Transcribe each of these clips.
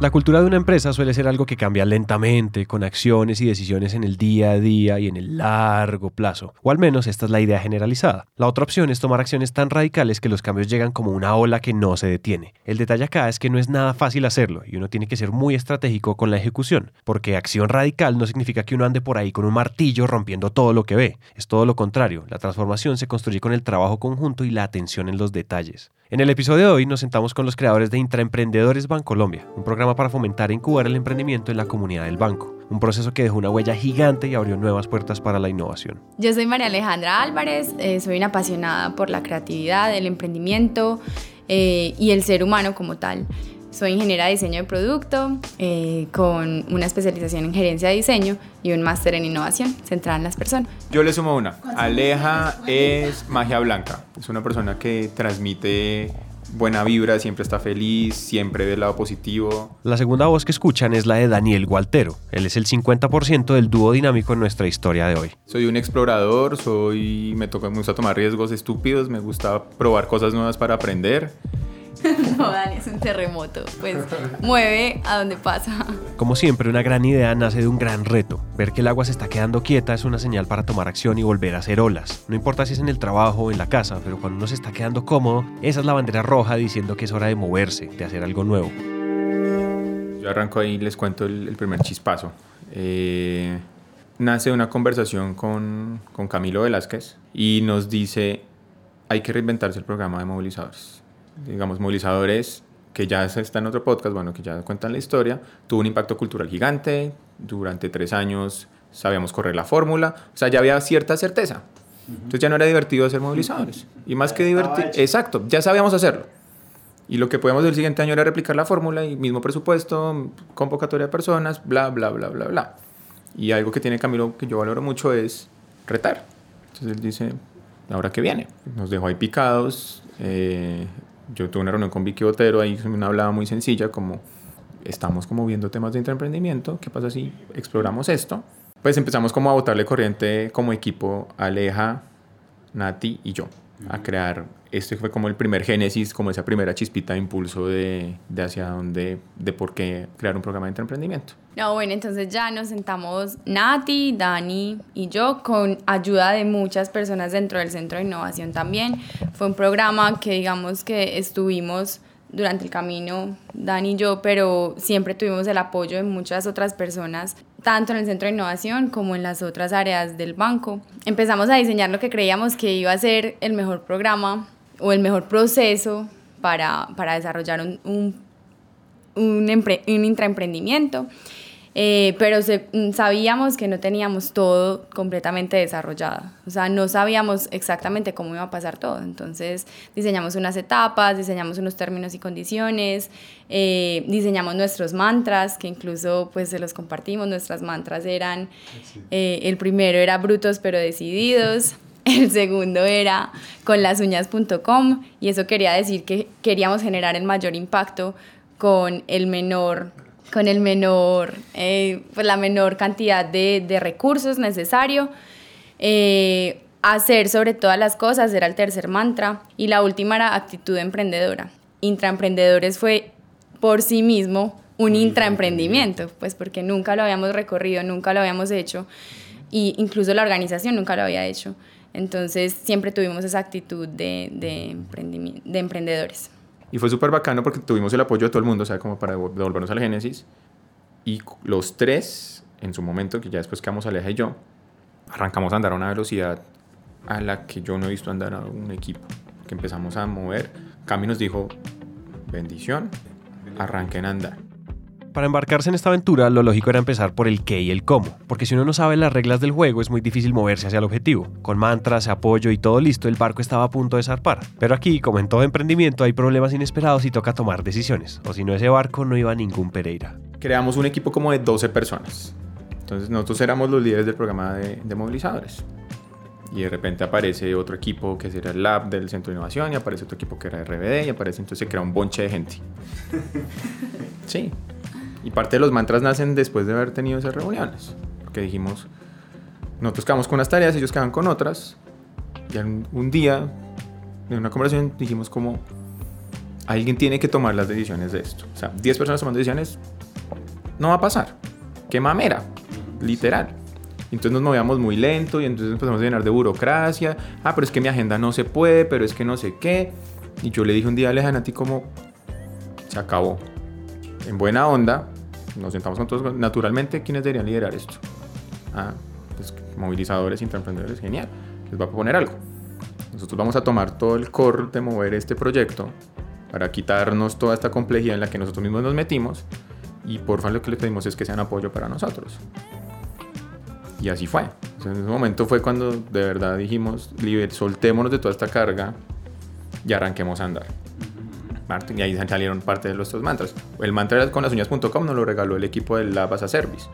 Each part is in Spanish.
La cultura de una empresa suele ser algo que cambia lentamente, con acciones y decisiones en el día a día y en el largo plazo, o al menos esta es la idea generalizada. La otra opción es tomar acciones tan radicales que los cambios llegan como una ola que no se detiene. El detalle acá es que no es nada fácil hacerlo y uno tiene que ser muy estratégico con la ejecución, porque acción radical no significa que uno ande por ahí con un martillo rompiendo todo lo que ve, es todo lo contrario, la transformación se construye con el trabajo conjunto y la atención en los detalles. En el episodio de hoy nos sentamos con los creadores de Intraemprendedores Bancolombia, un programa para fomentar e incubar el emprendimiento en la comunidad del banco, un proceso que dejó una huella gigante y abrió nuevas puertas para la innovación. Yo soy María Alejandra Álvarez, eh, soy una apasionada por la creatividad, el emprendimiento eh, y el ser humano como tal. Soy ingeniera de diseño de producto eh, con una especialización en gerencia de diseño y un máster en innovación centrada en las personas. Yo le sumo una. Aleja es magia blanca. Es una persona que transmite buena vibra, siempre está feliz, siempre del lado positivo. La segunda voz que escuchan es la de Daniel Gualtero. Él es el 50% del dúo dinámico en nuestra historia de hoy. Soy un explorador, soy me toca me gusta tomar riesgos estúpidos, me gusta probar cosas nuevas para aprender. no, Dani, es un terremoto. Pues mueve a donde pasa. Como siempre, una gran idea nace de un gran reto. Ver que el agua se está quedando quieta es una señal para tomar acción y volver a hacer olas. No importa si es en el trabajo o en la casa, pero cuando uno se está quedando cómodo, esa es la bandera roja diciendo que es hora de moverse, de hacer algo nuevo. Yo arranco ahí y les cuento el, el primer chispazo. Eh, nace una conversación con, con Camilo Velázquez y nos dice, hay que reinventarse el programa de movilizadores digamos, movilizadores que ya está en otro podcast, bueno, que ya cuentan la historia, tuvo un impacto cultural gigante, durante tres años sabíamos correr la fórmula, o sea, ya había cierta certeza. Entonces ya no era divertido hacer movilizadores. Y más que divertido, exacto, ya sabíamos hacerlo. Y lo que podíamos el siguiente año era replicar la fórmula y mismo presupuesto, convocatoria de personas, bla, bla, bla, bla, bla. Y algo que tiene Camilo que yo valoro mucho es retar. Entonces él dice, ahora que viene. Nos dejó ahí picados, eh, yo tuve una reunión con Vicky Botero, ahí una hablaba muy sencilla, como estamos como viendo temas de intraemprendimiento, ¿qué pasa si exploramos esto? Pues empezamos como a botarle corriente como equipo Aleja, Nati y yo, a crear, este fue como el primer génesis, como esa primera chispita de impulso de, de hacia dónde, de por qué crear un programa de intraemprendimiento. No, bueno, entonces ya nos sentamos Nati, Dani y yo con ayuda de muchas personas dentro del Centro de Innovación también. Fue un programa que digamos que estuvimos durante el camino, Dani y yo, pero siempre tuvimos el apoyo de muchas otras personas, tanto en el Centro de Innovación como en las otras áreas del banco. Empezamos a diseñar lo que creíamos que iba a ser el mejor programa o el mejor proceso para, para desarrollar un, un, un, un intraemprendimiento. Eh, pero mm, sabíamos que no teníamos todo completamente desarrollado, o sea, no sabíamos exactamente cómo iba a pasar todo, entonces diseñamos unas etapas, diseñamos unos términos y condiciones, eh, diseñamos nuestros mantras, que incluso pues se los compartimos, nuestras mantras eran, eh, el primero era brutos pero decididos, el segundo era con las uñas.com y eso quería decir que queríamos generar el mayor impacto con el menor con el menor, eh, pues la menor cantidad de, de recursos necesario. Eh, hacer sobre todas las cosas era el tercer mantra. Y la última era actitud emprendedora. Intraemprendedores fue por sí mismo un intraemprendimiento, pues porque nunca lo habíamos recorrido, nunca lo habíamos hecho. Y incluso la organización nunca lo había hecho. Entonces siempre tuvimos esa actitud de, de, de emprendedores. Y fue súper bacano porque tuvimos el apoyo de todo el mundo, o sea, como para devolvernos al Génesis. Y los tres, en su momento, que ya después quedamos Aleja y yo, arrancamos a andar a una velocidad a la que yo no he visto andar a un equipo, que empezamos a mover. Cami nos dijo, bendición, arranquen a andar. Para embarcarse en esta aventura, lo lógico era empezar por el qué y el cómo, porque si uno no sabe las reglas del juego es muy difícil moverse hacia el objetivo. Con mantras, apoyo y todo listo, el barco estaba a punto de zarpar. Pero aquí, como en todo emprendimiento, hay problemas inesperados y toca tomar decisiones, o si no ese barco no iba a ningún Pereira. Creamos un equipo como de 12 personas. Entonces nosotros éramos los líderes del programa de, de movilizadores y de repente aparece otro equipo que será el Lab del Centro de Innovación y aparece otro equipo que era RBD y aparece entonces se crea un bonche de gente. Sí. Y parte de los mantras nacen después de haber tenido esas reuniones. Porque dijimos, nosotros quedamos con unas tareas, ellos quedan con otras. Y un día, en una conversación, dijimos como, alguien tiene que tomar las decisiones de esto. O sea, 10 personas tomando decisiones, no va a pasar. Qué mamera, literal. Entonces nos movíamos muy lento y entonces empezamos a llenar de burocracia. Ah, pero es que mi agenda no se puede, pero es que no sé qué. Y yo le dije un día a ti como, se acabó. En buena onda, nos sentamos con todos. Naturalmente, ¿quiénes deberían liderar esto? Ah, pues movilizadores, intraemprendedores, genial. Les va a proponer algo. Nosotros vamos a tomar todo el core de mover este proyecto para quitarnos toda esta complejidad en la que nosotros mismos nos metimos y por favor lo que les pedimos es que sean apoyo para nosotros. Y así fue. en ese momento fue cuando de verdad dijimos, soltémonos de toda esta carga y arranquemos a andar. Y ahí salieron parte de nuestros mantras. El mantra con las uñas.com nos lo regaló el equipo de Lab as a Service.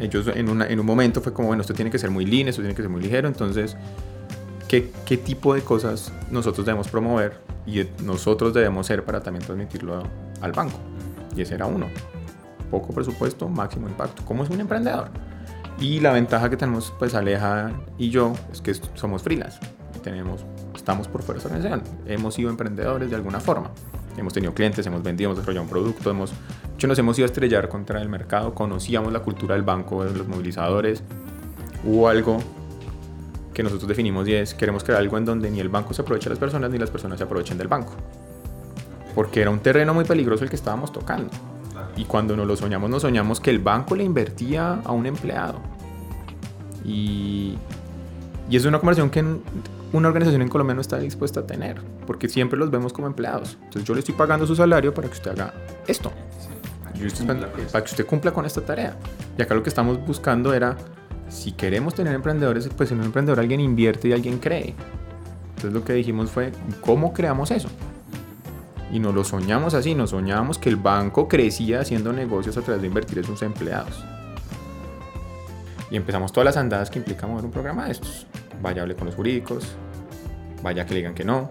Ellos en, en un momento fue como, bueno, esto tiene que ser muy lean, esto tiene que ser muy ligero, entonces, ¿qué, ¿qué tipo de cosas nosotros debemos promover y nosotros debemos ser para también transmitirlo al banco? Y ese era uno. Poco presupuesto, máximo impacto. ¿Cómo es un emprendedor? Y la ventaja que tenemos, pues Aleja y yo, es que somos freelance. Tenemos, estamos por esa organización. Hemos sido emprendedores de alguna forma. Hemos tenido clientes, hemos vendido, hemos desarrollado un producto, hemos, hecho, nos hemos ido a estrellar contra el mercado, conocíamos la cultura del banco, de los movilizadores. Hubo algo que nosotros definimos y es, queremos crear algo en donde ni el banco se aproveche de las personas, ni las personas se aprovechen del banco. Porque era un terreno muy peligroso el que estábamos tocando. Y cuando nos lo soñamos, nos soñamos que el banco le invertía a un empleado. Y, y es una conversación que una organización en Colombia no está dispuesta a tener, porque siempre los vemos como empleados. Entonces yo le estoy pagando su salario para que usted haga esto. para que usted cumpla con esta tarea. Y acá lo que estamos buscando era, si queremos tener emprendedores, pues en un emprendedor alguien invierte y alguien cree. Entonces lo que dijimos fue, ¿cómo creamos eso? Y nos lo soñamos así, nos soñábamos que el banco crecía haciendo negocios a través de invertir en sus empleados. Y empezamos todas las andadas que implica mover un programa de estos. Vaya hable con los jurídicos, vaya que le digan que no.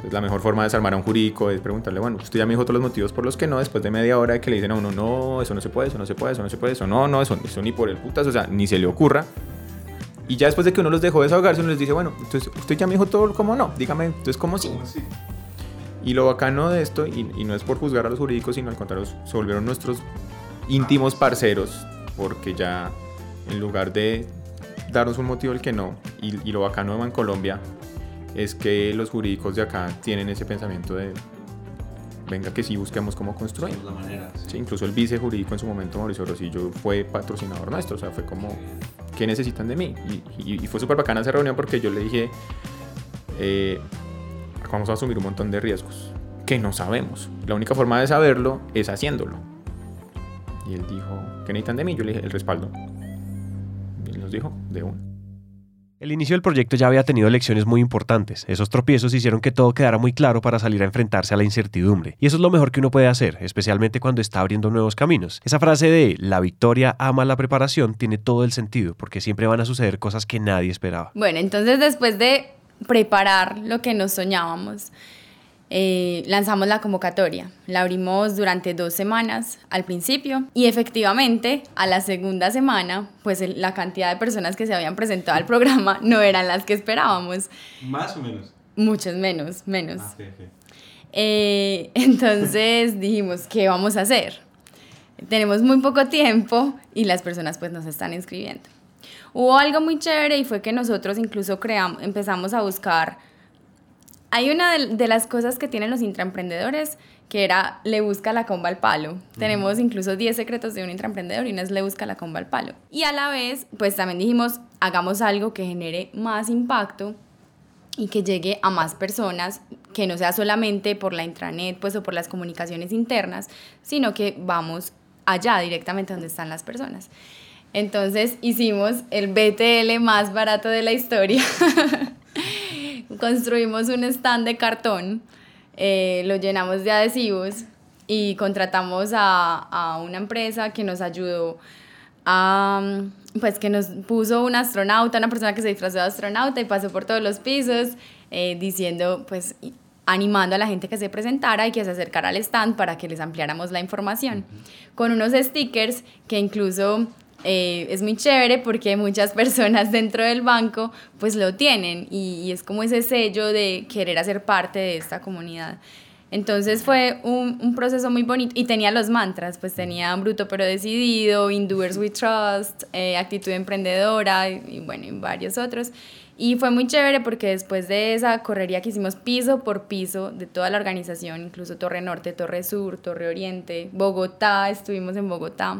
Entonces la mejor forma de desarmar a un jurídico es preguntarle, bueno, usted ya me dijo todos los motivos por los que no, después de media hora de que le dicen a uno, no, eso no se puede, eso no se puede, eso no se puede, eso no, no, eso, eso ni por el putas, o sea, ni se le ocurra. Y ya después de que uno los dejó desahogarse, uno les dice, bueno, entonces usted ya me dijo todo como no, dígame, entonces ¿cómo sí? sí? Y lo bacano de esto, y, no es por juzgar a los jurídicos, sino al contrario, se volvieron nuestros íntimos parceros, porque ya en lugar de darnos un motivo el que no, y, lo bacano de Colombia es que los jurídicos de acá tienen ese pensamiento de venga que sí busquemos cómo construir. La manera, sí. incluso el vice jurídico en su momento, Mauricio Rosillo, fue patrocinador nuestro, o sea, fue como, ¿qué necesitan de mí? Y, fue súper bacana esa reunión porque yo le dije, eh, vamos a asumir un montón de riesgos que no sabemos. La única forma de saberlo es haciéndolo. Y él dijo, ¿qué necesitan de mí? Yo le dije, el respaldo. Nos dijo, de uno. El inicio del proyecto ya había tenido lecciones muy importantes. Esos tropiezos hicieron que todo quedara muy claro para salir a enfrentarse a la incertidumbre. Y eso es lo mejor que uno puede hacer, especialmente cuando está abriendo nuevos caminos. Esa frase de la victoria ama la preparación tiene todo el sentido, porque siempre van a suceder cosas que nadie esperaba. Bueno, entonces después de preparar lo que nos soñábamos. Eh, lanzamos la convocatoria. La abrimos durante dos semanas al principio y efectivamente a la segunda semana, pues la cantidad de personas que se habían presentado al programa no eran las que esperábamos. ¿Más o menos? Muchos menos, menos. Ah, eh, entonces dijimos, ¿qué vamos a hacer? Tenemos muy poco tiempo y las personas pues nos están inscribiendo. Hubo algo muy chévere y fue que nosotros incluso creamos, empezamos a buscar... Hay una de, las cosas que tienen los intraemprendedores que era Le busca la comba al palo. Tenemos incluso 10 secretos de un intraemprendedor y no es Le busca la comba al palo. Y a la vez, pues también dijimos, hagamos algo que genere más impacto y que llegue a más personas, que no sea solamente por la intranet pues, o por las comunicaciones internas, sino que vamos allá directamente donde están las personas. Entonces hicimos el BTL más barato de la historia. Construimos un stand de cartón, eh, lo llenamos de adhesivos y contratamos a, a una empresa que nos ayudó a, pues que nos puso un astronauta, una persona que se disfrazó de astronauta y pasó por todos los pisos eh, diciendo, pues animando a la gente que se presentara y que se acercara al stand para que les ampliáramos la información. Con unos stickers que incluso eh, es muy chévere porque muchas personas dentro del banco pues lo tienen y, es como ese sello de querer hacer parte de esta comunidad. Entonces fue un, un, proceso muy bonito y tenía los mantras, pues tenía bruto pero decidido, in doers we trust, eh, actitud emprendedora y, y, bueno, y varios otros. Y fue muy chévere porque después de esa correría que hicimos piso por piso de toda la organización, incluso Torre Norte, Torre Sur, Torre Oriente, Bogotá, estuvimos en Bogotá,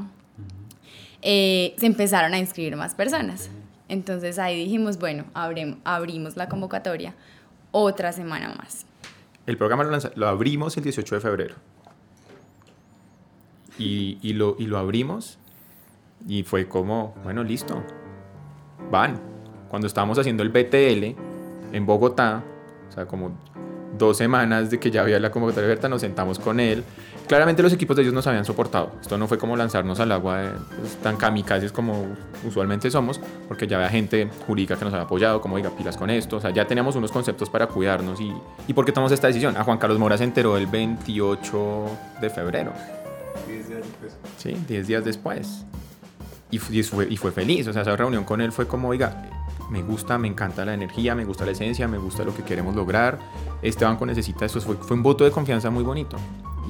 eh, se empezaron a inscribir más personas. Entonces ahí dijimos, bueno, abrimos, abrimos la convocatoria otra semana más. El programa lo, lo, abrimos el 18 de febrero. Y, y, lo, y lo abrimos y fue como, bueno, listo, van. Cuando estábamos haciendo el BTL en Bogotá, o sea, como dos semanas de que ya había la convocatoria abierta, nos sentamos con él. Claramente los equipos de ellos nos habían soportado. Esto no fue como lanzarnos al agua de, pues, tan kamikazes como usualmente somos, porque ya había gente jurídica que nos había apoyado, como diga, pilas con esto. O sea, ya teníamos unos conceptos para cuidarnos. ¿Y, y por qué tomamos esta decisión? A Juan Carlos Mora se enteró el 28 de febrero. 10 días después. Sí, 10 días después. Y, y, fue, y fue feliz. O sea, esa reunión con él fue como, oiga, me gusta, me encanta la energía, me gusta la esencia, me gusta lo que queremos lograr. Este banco necesita esto. Fue, fue un voto de confianza muy bonito.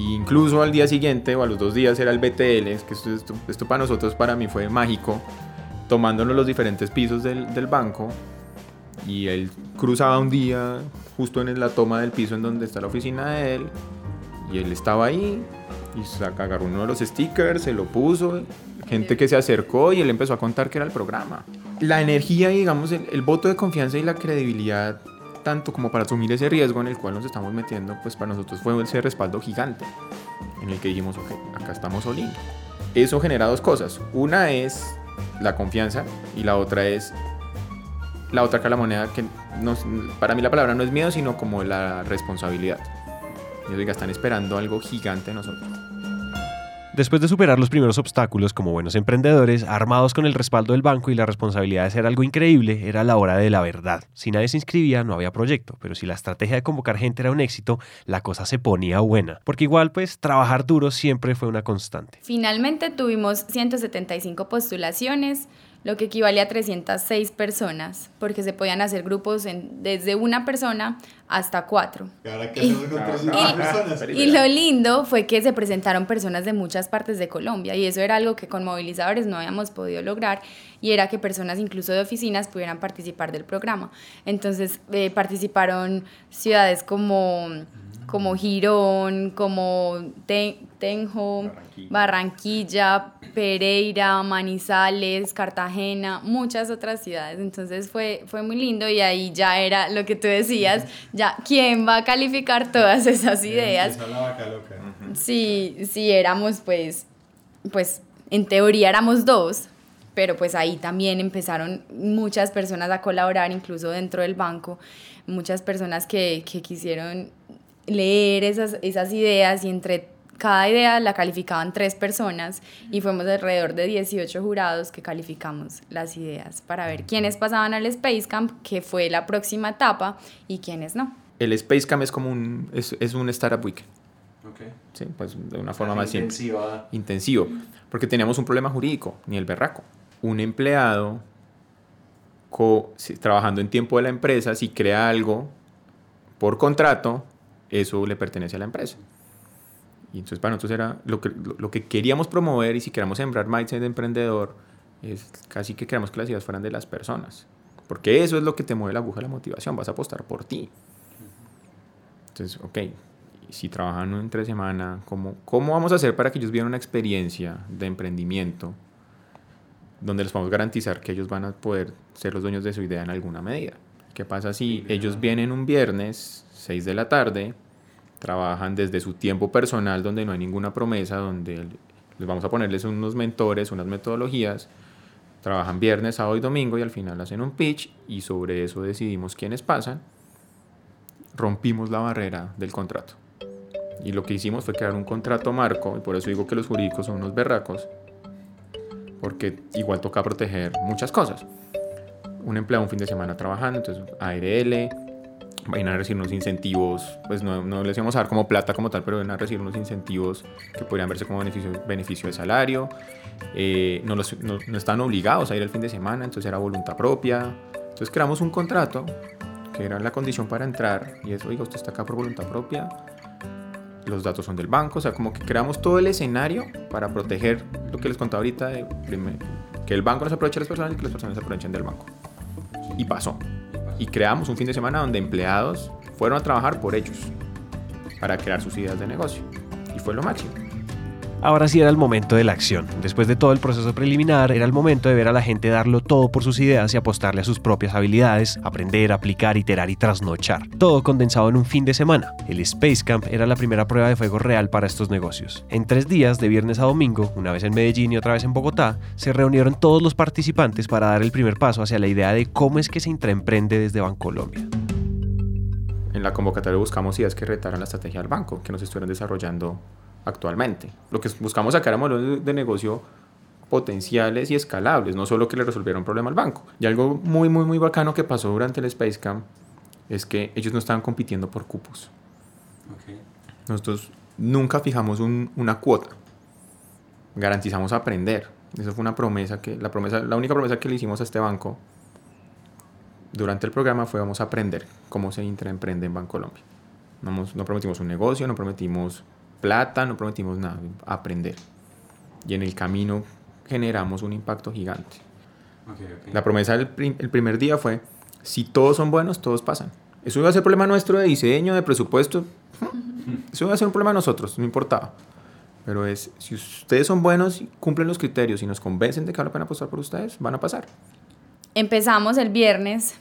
Y incluso al día siguiente o a los dos días era el BTL, que esto, esto, esto, para nosotros, para mí fue mágico, tomándonos los diferentes pisos del, del, banco. Y él cruzaba un día justo en la toma del piso en donde está la oficina de él. Y él estaba ahí y saca, agarró uno de los stickers, se lo puso. Gente que se acercó y él empezó a contar que era el programa. La energía, digamos, el, el voto de confianza y la credibilidad tanto como para asumir ese riesgo en el cual nos estamos metiendo, pues para nosotros fue ese respaldo gigante en el que dijimos, ok, acá estamos all Eso genera dos cosas. Una es la confianza y la otra es la otra cara la moneda que para mí la palabra no es miedo, sino como la responsabilidad. Están esperando algo gigante de nosotros. Después de superar los primeros obstáculos como buenos emprendedores, armados con el respaldo del banco y la responsabilidad de hacer algo increíble, era la hora de la verdad. Si nadie se inscribía, no había proyecto, pero si la estrategia de convocar gente era un éxito, la cosa se ponía buena. Porque igual, pues, trabajar duro siempre fue una constante. Finalmente tuvimos 175 postulaciones, lo que equivale a 306 personas, porque se podían hacer grupos en, desde una persona hasta cuatro. ¿Y ahora qué hacemos con 300 personas? Y lo lindo fue que se presentaron personas de muchas partes de Colombia y eso era algo que con movilizadores no habíamos podido lograr y era que personas incluso de oficinas pudieran participar del programa. Entonces eh, participaron ciudades como como Girón, como Tenjo, Barranquilla. Barranquilla. Pereira, Manizales, Cartagena, muchas otras ciudades. Entonces fue, fue muy lindo y ahí ya era lo que tú decías, ya quién va a calificar todas esas ideas. La vaca loca. Sí, sí, éramos pues, pues en teoría éramos dos, pero pues ahí también empezaron muchas personas a colaborar, incluso dentro del banco, muchas personas que, que quisieron leer esas, esas ideas y entre cada idea la calificaban tres personas y fuimos alrededor de 18 jurados que calificamos las ideas para ver quiénes pasaban al Space Camp, que fue la próxima etapa, y quiénes no. El Space Camp es como un, es, es un Startup Week. Okay. Sí, pues de una forma más intensiva. simple. Intensivo. Porque teníamos un problema jurídico, ni el berraco. Un empleado co trabajando en tiempo de la empresa, si crea algo por contrato, eso le pertenece a la empresa. Y entonces para nosotros era lo que, lo, lo que queríamos promover y si queremos sembrar mindset de emprendedor, es casi que queremos que las ideas fueran de las personas. Porque eso es lo que te mueve la aguja de la motivación, vas a apostar por ti. Entonces, ok, si trabajan entre semana, ¿cómo, ¿cómo vamos a hacer para que ellos vivan una experiencia de emprendimiento donde les podamos garantizar que ellos van a poder ser los dueños de su idea en alguna medida? ¿Qué pasa si ellos vienen un viernes, 6 de la tarde, trabajan desde su tiempo personal donde no hay ninguna promesa, donde les vamos a ponerles unos mentores, unas metodologías, trabajan viernes, sábado y domingo y al final hacen un pitch y sobre eso decidimos quiénes pasan, rompimos la barrera del contrato. Y lo que hicimos fue crear un contrato marco, y por eso digo que los jurídicos son unos berracos, porque igual toca proteger muchas cosas. Un empleado un fin de semana trabajando, entonces ARL, van a recibir unos incentivos, pues no, no les íbamos a dar como plata como tal, pero van a recibir unos incentivos que podrían verse como beneficio, beneficio de salario. Eh, no, los, no, no, están obligados a ir el fin de semana, entonces era voluntad propia. Entonces creamos un contrato que era la condición para entrar y eso, oiga, usted está acá por voluntad propia, los datos son del banco, o sea, como que creamos todo el escenario para proteger lo que les contaba ahorita, de, que el banco no se aproveche de las personas y que las personas se aprovechen del banco. Y pasó. Y creamos un fin de semana donde empleados fueron a trabajar por ellos para crear sus ideas de negocio. Y fue lo máximo. Ahora sí era el momento de la acción. Después de todo el proceso preliminar, era el momento de ver a la gente darlo todo por sus ideas y apostarle a sus propias habilidades, aprender, aplicar, iterar y trasnochar. Todo condensado en un fin de semana. El Space Camp era la primera prueba de fuego real para estos negocios. En tres días, de viernes a domingo, una vez en Medellín y otra vez en Bogotá, se reunieron todos los participantes para dar el primer paso hacia la idea de cómo es que se intraemprende desde Bancolombia. En la convocatoria buscamos ideas que retaran la estrategia del banco, que nos estuvieran desarrollando actualmente. Lo que buscamos sacar a modelos de negocio potenciales y escalables, no solo que le resolviera un problema al banco. Y algo muy, muy, muy bacano que pasó durante el Space Camp es que ellos no estaban compitiendo por cupos. Okay. Nosotros nunca fijamos un, una cuota. Garantizamos aprender. Esa fue una promesa que, la promesa, la única promesa que le hicimos a este banco durante el programa fue vamos a aprender cómo se intraemprende en Bancolombia. No, no prometimos un negocio, no prometimos plata, no prometimos nada, aprender. Y en el camino generamos un impacto gigante. Okay, okay. La promesa del prim el primer día fue, si todos son buenos, todos pasan. Eso iba a ser problema nuestro de diseño, de presupuesto. Eso iba a ser un problema de nosotros, no importaba. Pero es, si ustedes son buenos, cumplen los criterios y nos convencen de que vale la pena apostar por ustedes, van a pasar. Empezamos el viernes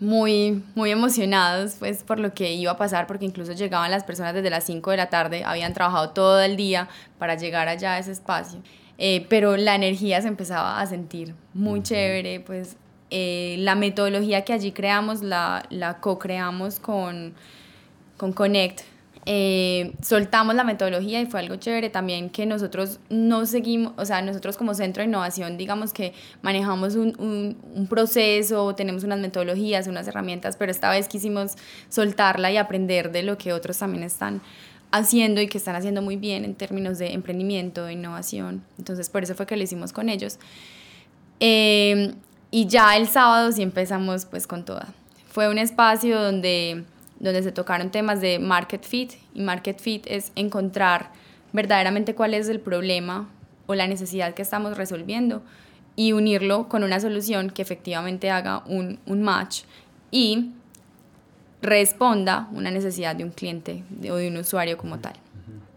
muy, muy emocionados pues, por lo que iba a pasar, porque incluso llegaban las personas desde las 5 de la tarde, habían trabajado todo el día para llegar allá a ese espacio. Eh, pero la energía se empezaba a sentir muy chévere, pues eh, la metodología que allí creamos la, la co-creamos con, con Connect, eh, soltamos la metodología y fue algo chévere también que nosotros no seguimos, o sea, nosotros como centro de innovación, digamos que manejamos un, un, un, proceso, tenemos unas metodologías, unas herramientas, pero esta vez quisimos soltarla y aprender de lo que otros también están haciendo y que están haciendo muy bien en términos de emprendimiento, de innovación. Entonces, por eso fue que lo hicimos con ellos. Eh, y ya el sábado sí empezamos pues con toda. Fue un espacio donde donde se tocaron temas de market fit y market fit es encontrar verdaderamente cuál es el problema o la necesidad que estamos resolviendo y unirlo con una solución que efectivamente haga un, un match y responda una necesidad de un cliente o de un usuario como tal.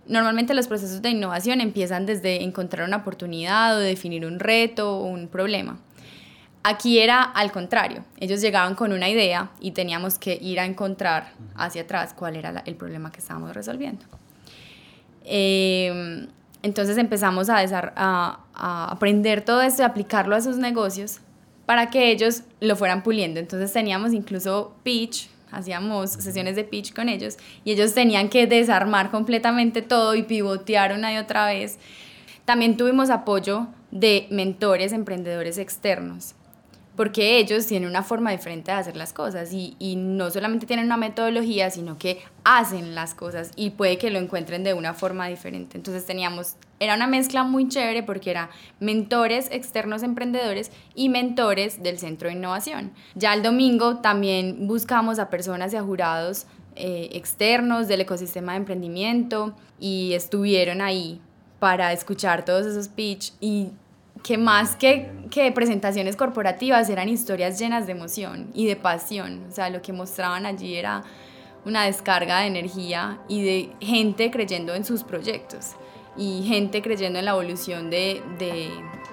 Normalmente los procesos de innovación empiezan desde encontrar una oportunidad o definir un reto o un problema. Aquí era al contrario, ellos llegaban con una idea y teníamos que ir a encontrar hacia atrás cuál era el problema que estábamos resolviendo. Em, entonces empezamos a, a, a, aprender todo esto y aplicarlo a sus negocios para que ellos lo fueran puliendo. Entonces teníamos incluso pitch, hacíamos sesiones de pitch con ellos y ellos tenían que desarmar completamente todo y pivotear una y otra vez. También tuvimos apoyo de mentores emprendedores externos porque ellos tienen una forma diferente de hacer las cosas y, y, no solamente tienen una metodología, sino que hacen las cosas y puede que lo encuentren de una forma diferente. Entonces teníamos, era una mezcla muy chévere porque era mentores externos emprendedores y mentores del Centro de Innovación. Ya el domingo también buscamos a personas y a jurados eh, externos del ecosistema de emprendimiento y estuvieron ahí para escuchar todos esos pitch y que más que, que presentaciones corporativas eran historias llenas de emoción y de pasión. O sea, lo que mostraban allí era una descarga de energía y de gente creyendo en sus proyectos y gente creyendo en la evolución de, de,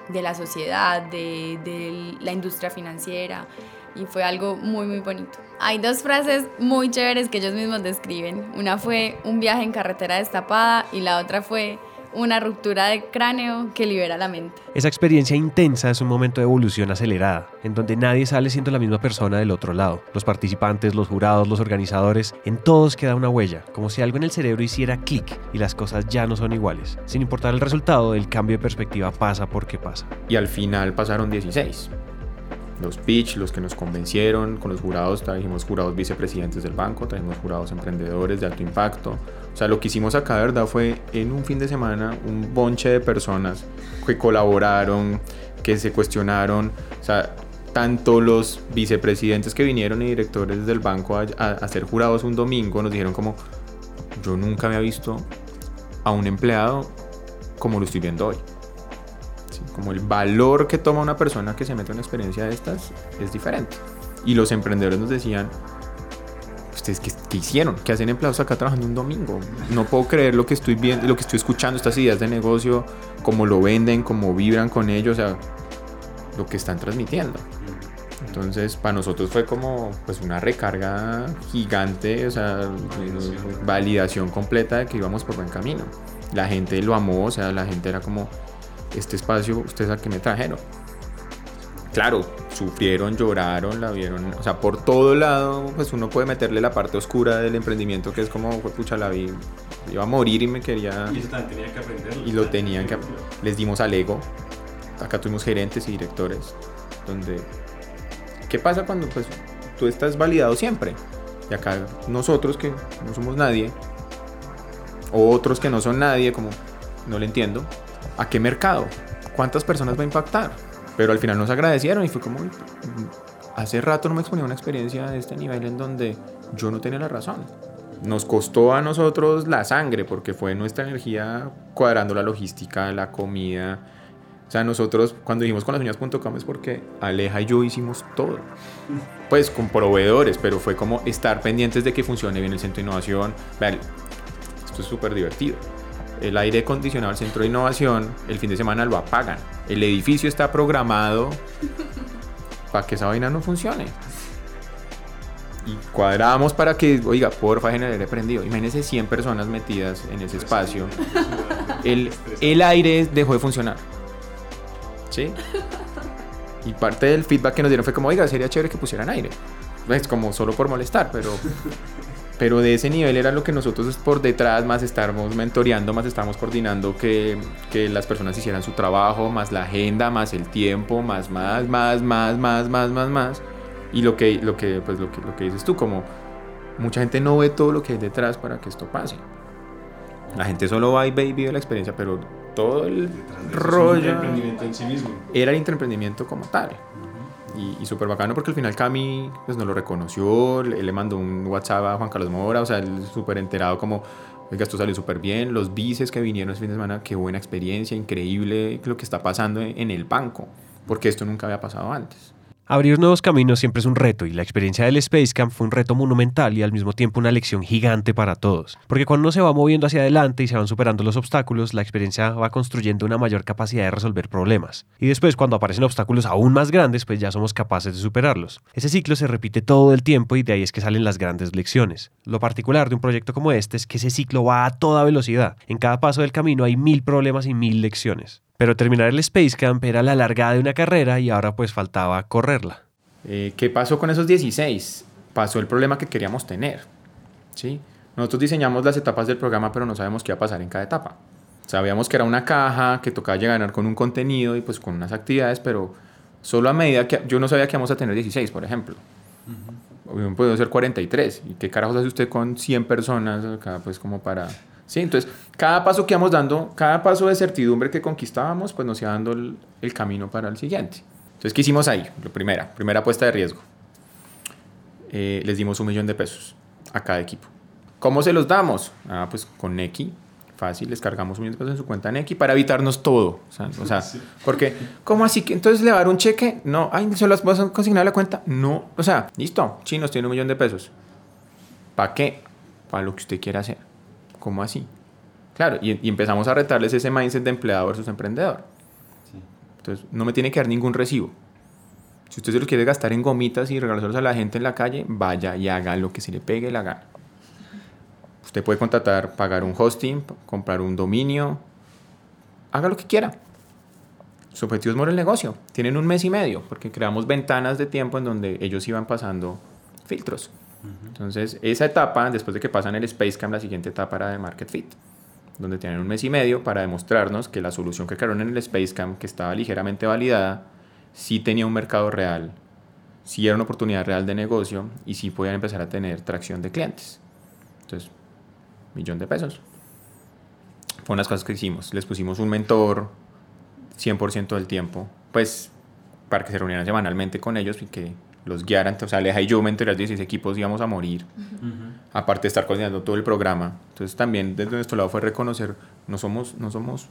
de la sociedad, de, de la industria financiera y fue algo muy muy bonito. Hay dos frases muy chéveres que ellos mismos describen. Una fue un viaje en carretera destapada y la otra fue una ruptura de cráneo que libera la mente. Esa experiencia intensa es un momento de evolución acelerada, en donde nadie sale siendo la misma persona del otro lado. Los participantes, los jurados, los organizadores, en todos queda una huella, como si algo en el cerebro hiciera clic y las cosas ya no son iguales. Sin importar el resultado, el cambio de perspectiva pasa porque pasa. Y al final pasaron 16 los pitch, los que nos convencieron, con los jurados, trajimos jurados vicepresidentes del banco, trajimos jurados emprendedores de alto impacto. O sea, lo que hicimos acá, de verdad, fue en un fin de semana un bonche de personas que colaboraron, que se cuestionaron. O sea, tanto los vicepresidentes que vinieron y directores del banco a, a, ser jurados un domingo nos dijeron como, yo nunca había visto a un empleado como lo estoy viendo hoy como el valor que toma una persona que se mete en una experiencia de estas es diferente. Y los emprendedores nos decían, ¿ustedes qué, hicieron? ¿Qué hacen empleados acá trabajando un domingo? No puedo creer lo que estoy viendo, lo que estoy escuchando, estas ideas de negocio, cómo lo venden, cómo vibran con ellos, o sea, lo que están transmitiendo. Entonces, para nosotros fue como pues una recarga gigante, o sea, validación completa de que íbamos por buen camino. La gente lo amó, o sea, la gente era como, este espacio, ustedes a que me trajeron. Claro, sufrieron, lloraron, la vieron, o sea, por todo lado, pues uno puede meterle la parte oscura del emprendimiento que es como, pucha, la vi, iba a morir y me quería... Y tenía que. Y lo tenían que... Les dimos al ego. Acá tuvimos gerentes y directores, donde... ¿Qué pasa cuando pues tú estás validado siempre? Y acá nosotros que no somos nadie, o otros que no son nadie, como no le entiendo, ¿a qué mercado? ¿Cuántas personas va a impactar? Pero al final nos agradecieron y fue como, hace rato no me exponía una experiencia de este nivel en donde yo no tenía la razón. Nos costó a nosotros la sangre porque fue nuestra energía cuadrando la logística, la comida. O sea, nosotros cuando dijimos con las uñas.com es porque Aleja y yo hicimos todo. Pues con proveedores, pero fue como estar pendientes de que funcione bien el centro de innovación. Vean, esto es súper divertido el aire acondicionado del centro de innovación, el fin de semana lo apagan. El edificio está programado para que esa vaina no funcione. Y cuadramos para que, oiga, porfa, generar prendido. Imagínense 100 personas metidas en ese espacio. El, el aire dejó de funcionar. ¿Sí? Y parte del feedback que nos dieron fue como, oiga, sería chévere que pusieran aire. Es como solo por molestar, pero pero de ese nivel era lo que nosotros por detrás más estábamos mentoreando, más estábamos coordinando que, que, las personas hicieran su trabajo, más la agenda, más el tiempo, más, más, más, más, más, más, más, más. Y lo que, lo que, pues lo que, lo que dices tú, como mucha gente no ve todo lo que hay detrás para que esto pase. La gente solo va y ve y vive la experiencia, pero todo el rollo en sí mismo. era el emprendimiento como tal y, súper bacano porque al final Cami pues nos lo reconoció, él le mandó un WhatsApp a Juan Carlos Mora, o sea, él súper enterado como, oiga, esto salió súper bien, los vices que vinieron ese fin de semana, qué buena experiencia, increíble lo que está pasando en el banco, porque esto nunca había pasado antes. Abrir nuevos caminos siempre es un reto y la experiencia del Space Camp fue un reto monumental y al mismo tiempo una lección gigante para todos. Porque cuando uno se va moviendo hacia adelante y se van superando los obstáculos, la experiencia va construyendo una mayor capacidad de resolver problemas. Y después cuando aparecen obstáculos aún más grandes, pues ya somos capaces de superarlos. Ese ciclo se repite todo el tiempo y de ahí es que salen las grandes lecciones. Lo particular de un proyecto como este es que ese ciclo va a toda velocidad. En cada paso del camino hay mil problemas y mil lecciones. Pero terminar el Space Camp era la largada de una carrera y ahora pues faltaba correrla. Eh, ¿Qué pasó con esos 16? Pasó el problema que queríamos tener. ¿sí? Nosotros diseñamos las etapas del programa, pero no sabemos qué iba a pasar en cada etapa. Sabíamos que era una caja, que tocaba llegar con un contenido y pues con unas actividades, pero solo a medida que yo no sabía que íbamos a tener 16, por ejemplo. Uh -huh. podido ser 43. ¿Y qué carajos hace usted con 100 personas acá, pues como para ¿Sí? Entonces, cada paso que íbamos dando, cada paso de certidumbre que conquistábamos, pues nos iba dando el, el camino para el siguiente. Entonces, ¿qué hicimos ahí? Lo primera, primera apuesta de riesgo. Eh, les dimos un millón de pesos a cada equipo. ¿Cómo se los damos? Ah, pues con Neki. Fácil, les cargamos un millón de pesos en su cuenta Neki para evitarnos todo. O sea, o sea sí. porque, ¿cómo así que entonces le va a dar un cheque? No, ay, ¿se las vas a consignar a la cuenta? No, o sea, listo, chinos tiene un millón de pesos. ¿Para qué? Para lo que usted quiera hacer. ¿Cómo así? Claro, y, y empezamos a retarles ese mindset de empleado versus emprendedor. Entonces, no me tiene que dar ningún recibo. Si usted se lo quiere gastar en gomitas y regalárselos a la gente en la calle, vaya y haga lo que se le pegue la gana. Usted puede contratar, pagar un hosting, comprar un dominio, haga lo que quiera. Su objetivo es morir el negocio. Tienen un mes y medio, porque creamos ventanas de tiempo en donde ellos iban pasando filtros. Entonces, esa etapa, después de que pasan el Spacecam, la siguiente etapa era de Market Fit, donde tienen un mes y medio para demostrarnos que la solución que crearon en el Spacecam, que estaba ligeramente validada, sí tenía un mercado real, sí era una oportunidad real de negocio y sí podían empezar a tener tracción de clientes. Entonces, millón de pesos. Fue unas cosas que hicimos. Les pusimos un mentor 100% del tiempo, pues para que se reunieran semanalmente con ellos y que los guiaran. O sea, Aleja y yo, me enteré de 16 equipos, íbamos a morir. Aparte de estar coordinando todo el programa. Entonces, también desde nuestro lado fue reconocer, no somos, no somos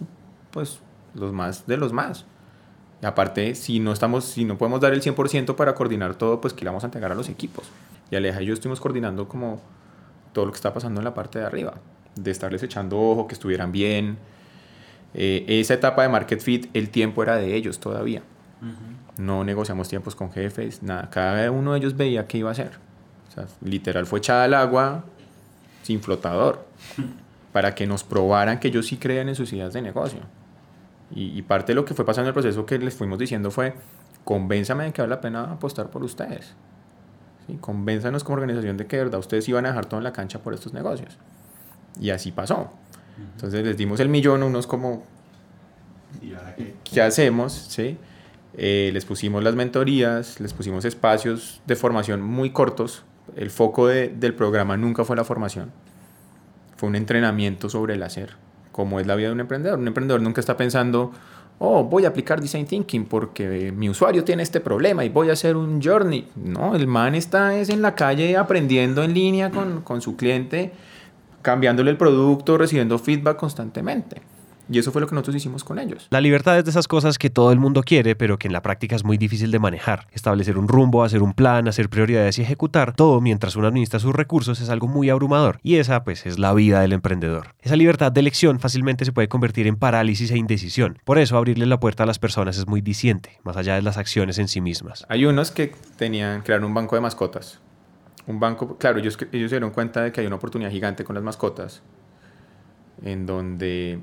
pues, los más de los más. Y aparte, si no, estamos, si no podemos dar el 100% para coordinar todo, pues que le vamos a entregar a los equipos. Y Aleja y yo estuvimos coordinando como todo lo que está pasando en la parte de arriba, de estarles echando ojo, que estuvieran bien. Eh, esa etapa de Market Fit, el tiempo era de ellos todavía. No negociamos tiempos con jefes, nada. Cada uno de ellos veía qué iba a hacer. O sea, literal fue echada al agua sin flotador para que nos probaran que ellos sí creían en sus ideas de negocio. Y, y, parte de lo que fue pasando en el proceso que les fuimos diciendo fue, convénzame de que vale la pena apostar por ustedes. ¿Sí? Convénzanos como organización de que de verdad ustedes iban a dejar todo en la cancha por estos negocios. Y así pasó. Entonces les dimos el millón, unos como, ¿Y ahora qué? ¿qué hacemos? ¿Sí? Eh, les pusimos las mentorías, les pusimos espacios de formación muy cortos. El foco de, del programa nunca fue la formación, fue un entrenamiento sobre el hacer, como es la vida de un emprendedor. Un emprendedor nunca está pensando, oh, voy a aplicar Design Thinking porque mi usuario tiene este problema y voy a hacer un journey. No, el man está es en la calle aprendiendo en línea con, con su cliente, cambiándole el producto, recibiendo feedback constantemente. Y eso fue lo que nosotros hicimos con ellos. La libertad es de esas cosas que todo el mundo quiere, pero que en la práctica es muy difícil de manejar. Establecer un rumbo, hacer un plan, hacer prioridades y ejecutar todo mientras uno administra sus recursos es algo muy abrumador. Y esa, pues, es la vida del emprendedor. Esa libertad de elección fácilmente se puede convertir en parálisis e indecisión. Por eso, abrirle la puerta a las personas es muy diciente, más allá de las acciones en sí mismas. Hay unos que tenían, crearon un banco de mascotas. Un banco, claro, ellos, ellos se dieron cuenta de que hay una oportunidad gigante con las mascotas, en donde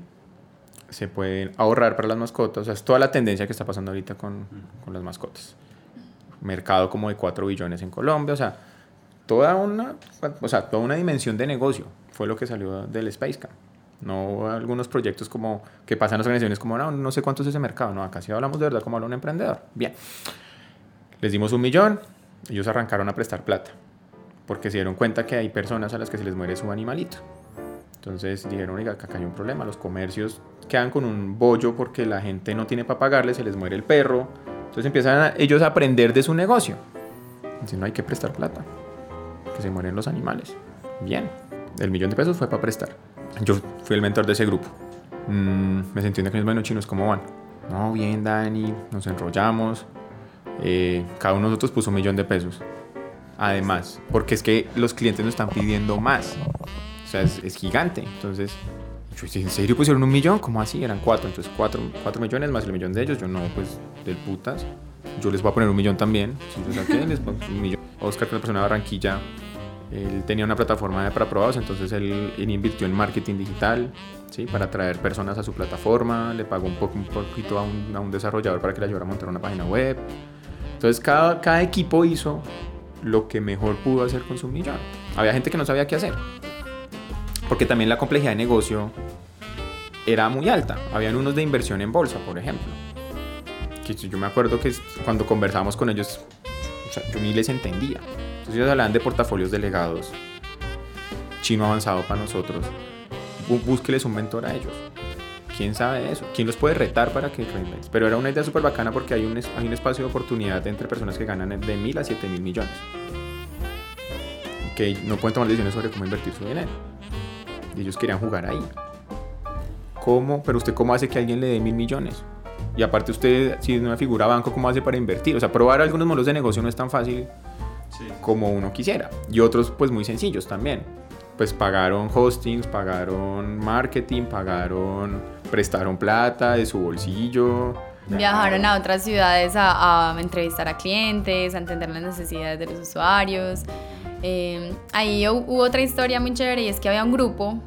se pueden ahorrar para las mascotas. O sea, es toda la tendencia que está pasando ahorita con, con las mascotas. Mercado como de 4 billones en Colombia, o sea, toda una, o sea, toda una dimensión de negocio fue lo que salió del Spacecam. No algunos proyectos como que pasan las organizaciones como, no, no sé cuánto es ese mercado. No, acá sí hablamos de verdad como habla un emprendedor. Bien. Les dimos un millón, ellos arrancaron a prestar plata. Porque se dieron cuenta que hay personas a las que se les muere su animalito. Entonces dijeron, oiga, acá hay un problema. Los comercios quedan con un bollo porque la gente no tiene para pagarle, se les muere el perro. Entonces empiezan a, ellos a aprender de su negocio. Dicen, no hay que prestar plata, que se mueren los animales. Bien, el millón de pesos fue para prestar. Yo fui el mentor de ese grupo. Mm, me sentí en aquellos bueno chinos, ¿cómo van? No, bien, Dani, nos enrollamos. Eh, cada uno de nosotros puso un millón de pesos. Además, porque es que los clientes nos están pidiendo más. O sea, es, es gigante. Entonces, yo dije, ¿en serio pusieron un millón? ¿Cómo así? Eran cuatro. Entonces, cuatro, cuatro millones más el millón de ellos. Yo no, pues, del putas. Yo les voy a poner un millón también. Les pongo un millón. Oscar, que es una persona de Barranquilla, él tenía una plataforma para probados, entonces él, él, invirtió en marketing digital, ¿sí? Para atraer personas a su plataforma, le pagó un, poco, un poquito a un, a un desarrollador para que le ayudara a montar una página web. Entonces, cada, cada equipo hizo lo que mejor pudo hacer con su millón. Había gente que no sabía qué hacer. Porque también la complejidad de negocio era muy alta. Habían unos de inversión en bolsa, por ejemplo. Yo me acuerdo que cuando conversábamos con ellos, yo ni les entendía. Entonces ellos hablaban de portafolios delegados, chino avanzado para nosotros. Búsqueles un mentor a ellos. ¿Quién sabe eso? ¿Quién los puede retar para que reinventes? Pero era una idea súper bacana porque hay un, hay un espacio de oportunidad entre personas que ganan de mil a siete mil millones. Que no pueden tomar decisiones sobre cómo invertir su dinero. Y ellos querían jugar ahí. ¿Cómo? Pero usted cómo hace que alguien le dé mil millones? Y aparte usted, si es una figura banco, ¿cómo hace para invertir? O sea, probar algunos modelos de negocio no es tan fácil como uno quisiera. Y otros pues muy sencillos también. Pues pagaron hostings, pagaron marketing, pagaron, prestaron plata de su bolsillo. Viajaron a otras ciudades a, a entrevistar a clientes, a entender las necesidades de los usuarios. Eh, ahí hubo otra historia muy chévere y es que había un grupo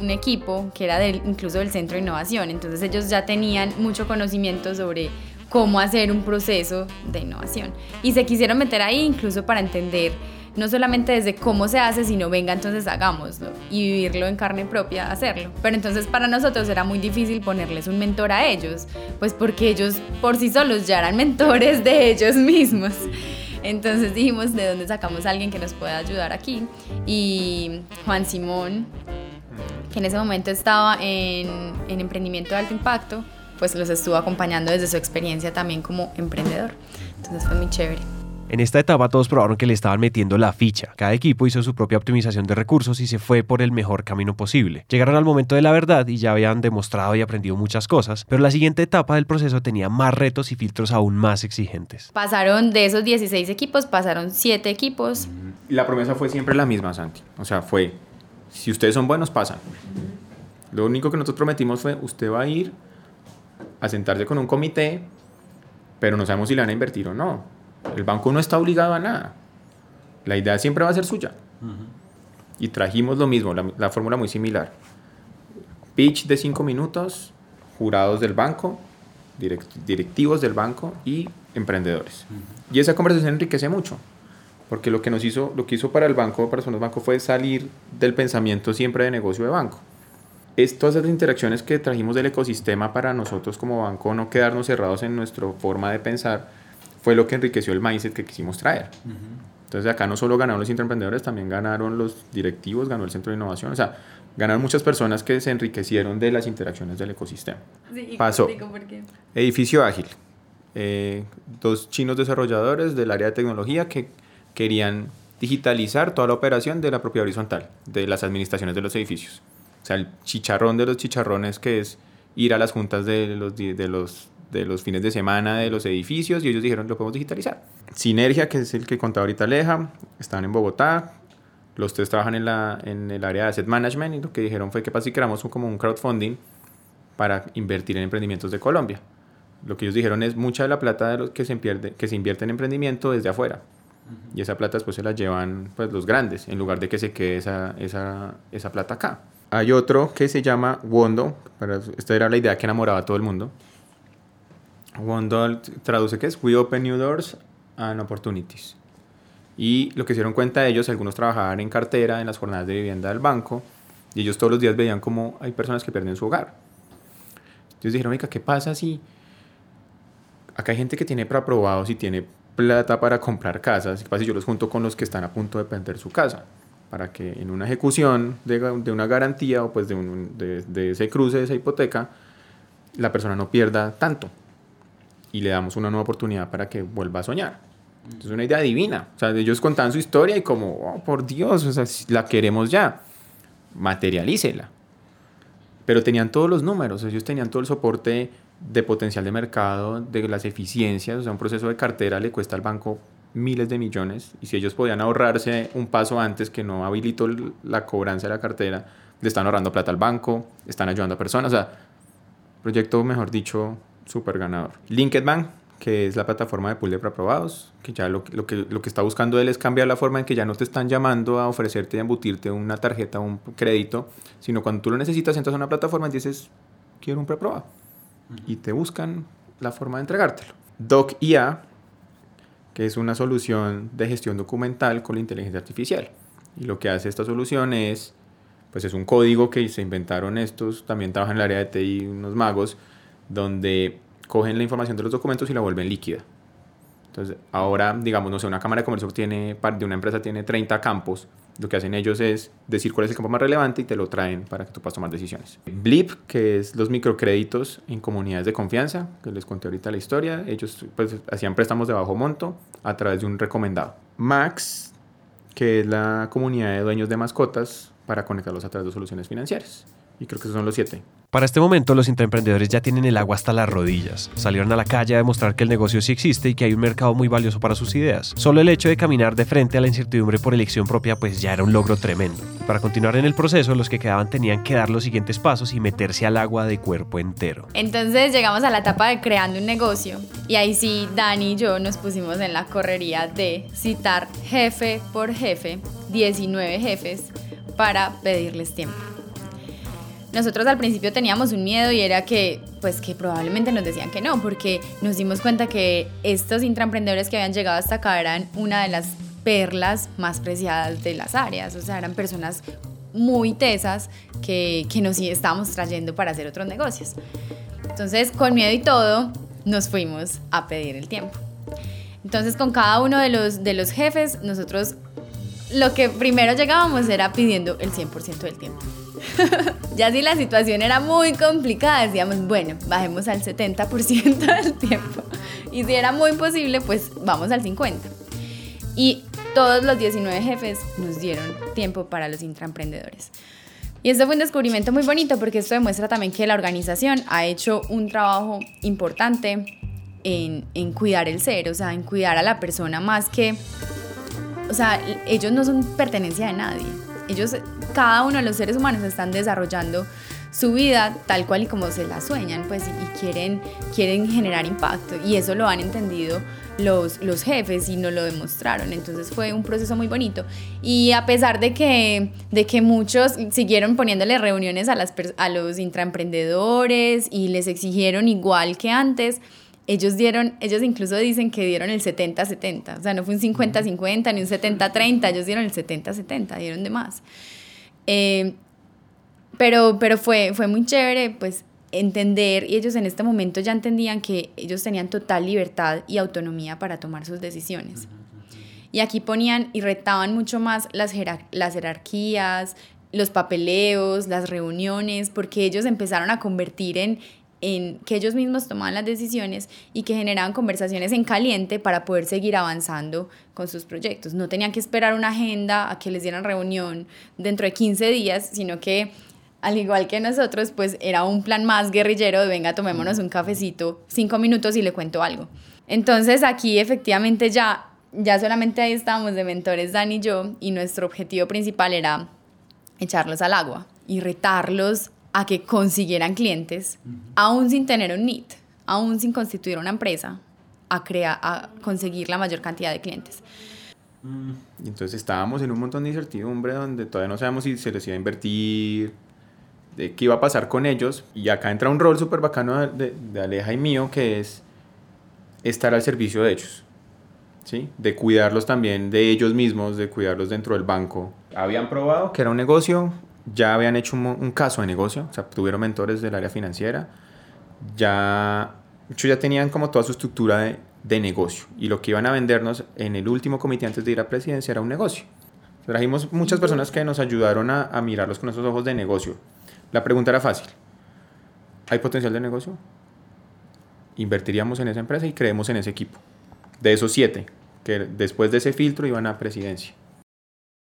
un equipo que era del, incluso del centro de innovación, entonces ellos ya tenían mucho conocimiento sobre cómo hacer un proceso de innovación y se quisieron meter ahí incluso para entender no solamente desde cómo se hace, sino venga entonces hagámoslo y vivirlo en carne propia, hacerlo. Pero entonces para nosotros era muy difícil ponerles un mentor a ellos, pues porque ellos por sí solos ya eran mentores de ellos mismos. Entonces dijimos, ¿de dónde sacamos a alguien que nos pueda ayudar aquí? Y Juan Simón, que en ese momento estaba en, en emprendimiento de alto impacto, pues los estuvo acompañando desde su experiencia también como emprendedor. Entonces fue muy chévere. En esta etapa todos probaron que le estaban metiendo la ficha. Cada equipo hizo su propia optimización de recursos y se fue por el mejor camino posible. Llegaron al momento de la verdad y ya habían demostrado y aprendido muchas cosas, pero la siguiente etapa del proceso tenía más retos y filtros aún más exigentes. Pasaron de esos 16 equipos, pasaron 7 equipos. La promesa fue siempre la misma, Santi. O sea, fue, si ustedes son buenos, pasan. Lo único que nosotros prometimos fue, usted va a ir a sentarse con un comité, pero no sabemos si le van a invertir o no el banco no está obligado a nada. La idea siempre va a ser suya. Y trajimos lo mismo, la, fórmula muy similar. Pitch de cinco minutos, jurados del banco, directivos del banco y emprendedores. Y esa conversación enriquece mucho, porque lo que nos hizo, lo que hizo para el banco, para los bancos, fue salir del pensamiento siempre de negocio de banco. Estas las interacciones que trajimos del ecosistema para nosotros como banco, no quedarnos cerrados en nuestra forma de pensar, fue lo que enriqueció el mindset que quisimos traer. Entonces acá no solo ganaron los emprendedores, también ganaron los directivos, ganó el centro de innovación, o sea, ganaron muchas personas que se enriquecieron de las interacciones del ecosistema. Sí, Pasó. ¿por qué? Edificio ágil. Eh, dos chinos desarrolladores del área de tecnología que querían digitalizar toda la operación de la propiedad horizontal, de las administraciones de los edificios. O sea, el chicharrón de los chicharrones que es ir a las juntas de los, de los de los fines de semana de los edificios y ellos dijeron lo podemos digitalizar. Sinergia, que es el que contaba ahorita Aleja, están en Bogotá, los tres trabajan en, la, en el área de asset management y lo que dijeron fue que pasa si creamos como un crowdfunding para invertir en emprendimientos de Colombia. Lo que ellos dijeron es mucha de la plata de los que se, pierde, que se invierte en emprendimiento desde afuera. Y esa plata después se la llevan pues, los grandes, en lugar de que se quede esa, esa, esa plata acá. Hay otro que se llama Wondo, esta era la idea que enamoraba a todo el mundo, Wondol traduce que es We Open New Doors and Opportunities. Y lo que se dieron cuenta de ellos, algunos trabajaban en cartera, en las jornadas de vivienda del banco, y ellos todos los días veían como hay personas que pierden su hogar. Ellos dijeron, oiga, ¿qué pasa si acá hay gente que tiene preaprobados y tiene plata para comprar casas? ¿Qué pasa si yo los junto con los que están a punto de perder su casa? Para que en una ejecución de, de una garantía o pues de, un, de, de ese cruce, de esa hipoteca, la persona no pierda tanto y le damos una nueva oportunidad para que vuelva a soñar. Es una idea divina. O sea, ellos contaban su historia y como, oh, por Dios, o sea, la queremos ya. Materialícela. Pero tenían todos los números, ellos tenían todo el soporte de potencial de mercado, de las eficiencias. O sea, un proceso de cartera le cuesta al banco miles de millones. Y si ellos podían ahorrarse un paso antes que no habilitó la cobranza de la cartera, le están ahorrando plata al banco, están ayudando a personas. O sea, proyecto, mejor dicho, súper ganador. LinkedBank, que es la plataforma de pool de preaprobados, que ya lo, lo, que, lo que está buscando él es cambiar la forma en que ya no te están llamando a ofrecerte y a embutirte una tarjeta o un crédito, sino cuando tú lo necesitas entras a una plataforma y dices, quiero un preaprobado. Y te buscan la forma de entregártelo. DocIA, que es una solución de gestión documental con la inteligencia artificial. Y lo que hace esta solución es, pues es un código que se inventaron estos, también trabajan en el área de TI unos magos, donde cogen la información de los documentos y la vuelven líquida. Entonces, ahora, digamos, no sé, una cámara de comercio tiene, de una empresa tiene 30 campos. Lo que hacen ellos es decir cuál es el campo más relevante y te lo traen para que tú puedas tomar decisiones. Blip, que es los microcréditos en comunidades de confianza, que les conté ahorita la historia. Ellos pues hacían préstamos de bajo monto a través de un recomendado. Max, que es la comunidad de dueños de mascotas para conectarlos a través de soluciones financieras. Y creo que esos son los siete. Para este momento, los intraemprendedores ya tienen el agua hasta las rodillas. Salieron a la calle a demostrar que el negocio sí existe y que hay un mercado muy valioso para sus ideas. Solo el hecho de caminar de frente a la incertidumbre por elección propia pues ya era un logro tremendo. Para continuar en el proceso, los que quedaban tenían que dar los siguientes pasos y meterse al agua de cuerpo entero. Entonces llegamos a la etapa de creando un negocio y ahí sí Dani y yo nos pusimos en la correría de citar jefe por jefe, 19 jefes, para pedirles tiempo nosotros al principio teníamos un miedo y era que, pues que probablemente nos decían que no, porque nos dimos cuenta que estos intraemprendedores que habían llegado hasta acá eran una de las perlas más preciadas de las áreas, o sea, eran personas muy tesas que, que nos estábamos trayendo para hacer otros negocios. Entonces, con miedo y todo, nos fuimos a pedir el tiempo. Entonces, con cada uno de los, de los jefes, nosotros lo que primero llegábamos era pidiendo el 100% del tiempo. ya si la situación era muy complicada, decíamos, bueno, bajemos al 70% del tiempo. Y si era muy posible, pues vamos al 50%. Y todos los 19 jefes nos dieron tiempo para los intraemprendedores. Y esto fue un descubrimiento muy bonito porque esto demuestra también que la organización ha hecho un trabajo importante en, en cuidar el ser, o sea, en cuidar a la persona más que... O sea, ellos no son pertenencia de nadie. Ellos cada uno de los seres humanos están desarrollando su vida tal cual y como se la sueñan, pues, y quieren, quieren generar impacto. Y eso lo han entendido los, los jefes y nos lo demostraron. Entonces fue un proceso muy bonito. Y a pesar de que, de que muchos siguieron poniéndole reuniones a, las, a los intraemprendedores y les exigieron igual que antes, ellos dieron, ellos incluso dicen que dieron el 70-70, o sea, no fue un 50-50 ni un 70-30, ellos dieron el 70-70, dieron de más. Eh, pero pero fue, fue muy chévere, pues, entender, y ellos en este momento ya entendían que ellos tenían total libertad y autonomía para tomar sus decisiones. Y aquí ponían y retaban mucho más las, las jerarquías, los papeleos, las reuniones, porque ellos empezaron a convertir en, en que ellos mismos tomaban las decisiones y que generaban conversaciones en caliente para poder seguir avanzando con sus proyectos. No tenían que esperar una agenda a que les dieran reunión dentro de 15 días, sino que al igual que nosotros, pues era un plan más guerrillero de venga, tomémonos un cafecito, cinco minutos y le cuento algo. Entonces aquí efectivamente ya, ya solamente ahí estábamos de mentores Dani y yo y nuestro objetivo principal era echarlos al agua y retarlos a que consiguieran clientes, aún sin tener un NIT, aún sin constituir una empresa, a, crear, a conseguir la mayor cantidad de clientes. Mm. Entonces estábamos en un montón de incertidumbre donde todavía no sabemos si se les iba a invertir, de qué iba a pasar con ellos. Y acá entra un rol súper bacano de, de, Aleja y mío, que es estar al servicio de ellos. ¿Sí? De cuidarlos también de ellos mismos, de cuidarlos dentro del banco. Habían probado que era un negocio, ya habían hecho un, caso de negocio, o sea, tuvieron mentores del área financiera, ya, ya tenían como toda su estructura de, de, negocio y lo que iban a vendernos en el último comité antes de ir a presidencia era un negocio. Trajimos muchas personas que nos ayudaron a, a mirarlos con esos ojos de negocio. La pregunta era fácil. ¿Hay potencial de negocio? Invertiríamos en esa empresa y creemos en ese equipo. De esos siete, que después de ese filtro iban a presidencia.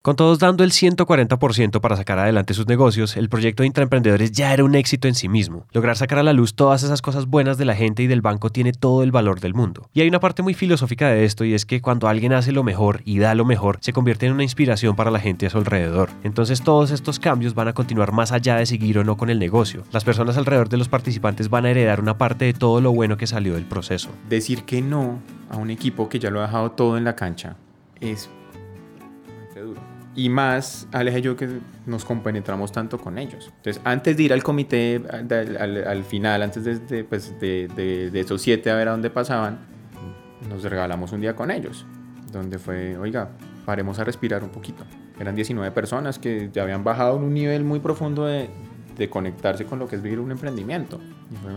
Con todos dando el 140% para sacar adelante sus negocios, el proyecto de intraemprendedores ya era un éxito en sí mismo. Lograr sacar a la luz todas esas cosas buenas de la gente y del banco tiene todo el valor del mundo. Y hay una parte muy filosófica de esto y es que cuando alguien hace lo mejor y da lo mejor, se convierte en una inspiración para la gente a su alrededor. Entonces todos estos cambios van a continuar más allá de seguir o no con el negocio. Las personas alrededor de los participantes van a heredar una parte de todo lo bueno que salió del proceso. Decir que no a un equipo que ya lo ha dejado todo en la cancha es y más Aleja y yo que nos compenetramos tanto con ellos. Entonces, antes de ir al comité, al, al, final, antes de, pues de, de, de, esos siete a ver a dónde pasaban, nos regalamos un día con ellos, donde fue, oiga, paremos a respirar un poquito. Eran 19 personas que ya habían bajado en un nivel muy profundo de, de conectarse con lo que es vivir un emprendimiento. Y fue,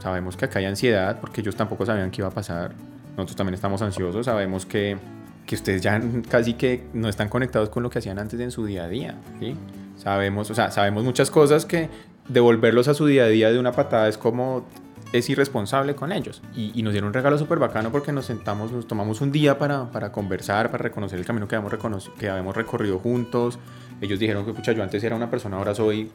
sabemos que acá hay ansiedad porque ellos tampoco sabían qué iba a pasar. Nosotros también estamos ansiosos, sabemos que que ustedes ya casi que no están conectados con lo que hacían antes en su día a día. ¿sí? Sabemos, o sea, sabemos muchas cosas que devolverlos a su día a día de una patada es como es irresponsable con ellos. Y, nos dieron un regalo súper bacano porque nos sentamos, nos tomamos un día para, para conversar, para reconocer el camino que habíamos, que habíamos recorrido juntos. Ellos dijeron que, pucha, yo antes era una persona, ahora soy